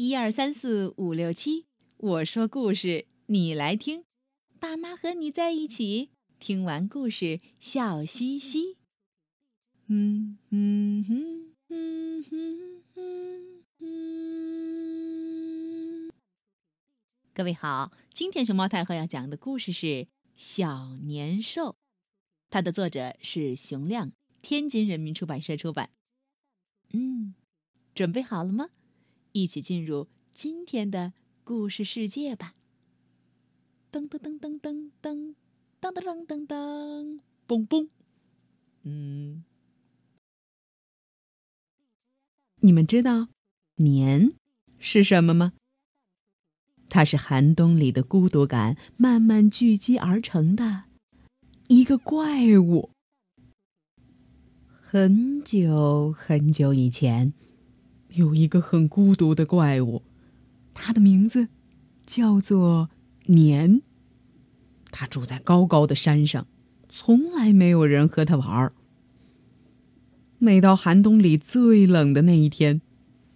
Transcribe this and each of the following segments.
一二三四五六七，我说故事，你来听。爸妈和你在一起，听完故事笑嘻嘻。嗯嗯哼嗯哼嗯嗯。各位好，今天熊猫太后要讲的故事是《小年兽》，它的作者是熊亮，天津人民出版社出版。嗯，准备好了吗？一起进入今天的故事世界吧！噔噔噔噔噔噔噔噔噔噔，嘣嘣！嗯，你们知道年是什么吗？它是寒冬里的孤独感慢慢聚集而成的一个怪物。很久很久以前。有一个很孤独的怪物，它的名字叫做年。它住在高高的山上，从来没有人和它玩儿。每到寒冬里最冷的那一天，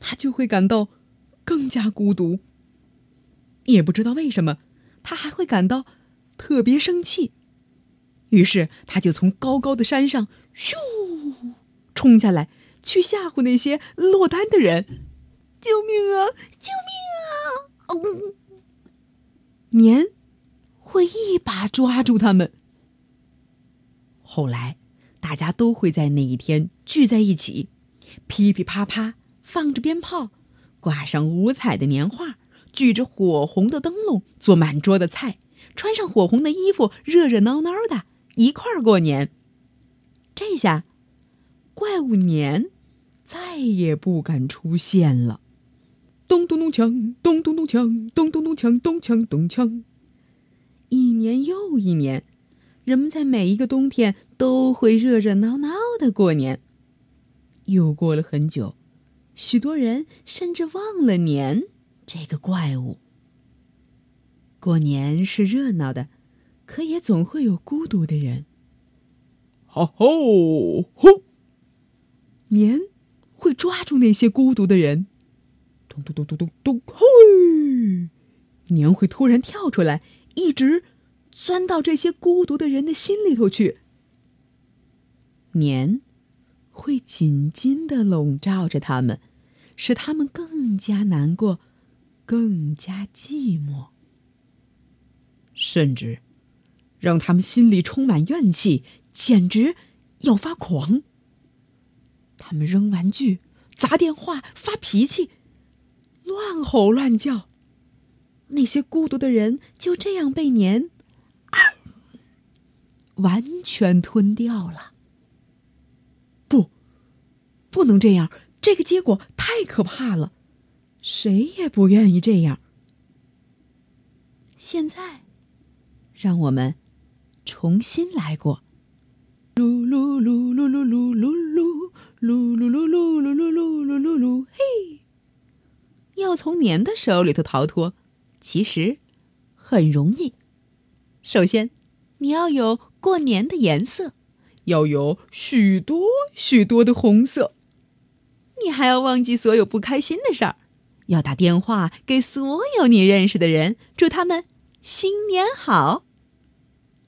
它就会感到更加孤独。也不知道为什么，它还会感到特别生气。于是，它就从高高的山上咻冲下来。去吓唬那些落单的人！救命啊！救命啊！年会一把抓住他们。后来，大家都会在那一天聚在一起，噼噼啪啪放着鞭炮，挂上五彩的年画，举着火红的灯笼，做满桌的菜，穿上火红的衣服，热热闹闹的一块儿过年。这下，怪物年。再也不敢出现了。咚咚咚锵，咚咚咚锵，咚咚咚锵，咚锵咚锵。一年又一年，人们在每一个冬天都会热热闹闹的过年。又过了很久，许多人甚至忘了年这个怪物。过年是热闹的，可也总会有孤独的人。哈吼吼，年。会抓住那些孤独的人，咚咚咚咚咚咚，嘿！年会突然跳出来，一直钻到这些孤独的人的心里头去。年会紧紧的笼罩着他们，使他们更加难过，更加寂寞，甚至让他们心里充满怨气，简直要发狂。他们扔玩具、砸电话、发脾气、乱吼乱叫，那些孤独的人就这样被年啊完全吞掉了。不，不能这样，这个结果太可怕了，谁也不愿意这样。现在，让我们重新来过。噜。噜噜噜噜噜噜噜噜噜噜，嘿！要从年的手里头逃脱，其实很容易。首先，你要有过年的颜色，要有许多许多的红色。你还要忘记所有不开心的事儿，要打电话给所有你认识的人，祝他们新年好。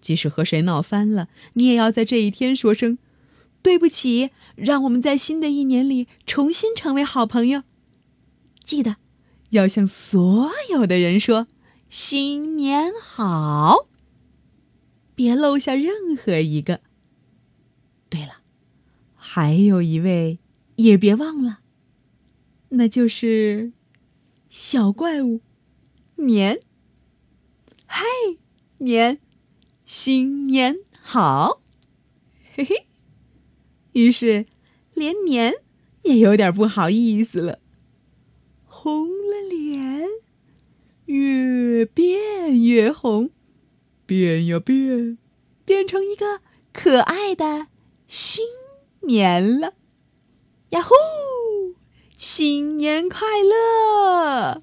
即使和谁闹翻了，你也要在这一天说声。对不起，让我们在新的一年里重新成为好朋友。记得要向所有的人说“新年好”，别漏下任何一个。对了，还有一位也别忘了，那就是小怪物年。嗨，年，新年好，嘿嘿。于是，连年也有点不好意思了，红了脸，越变越红，变呀变，变成一个可爱的新年了，呀呼！新年快乐！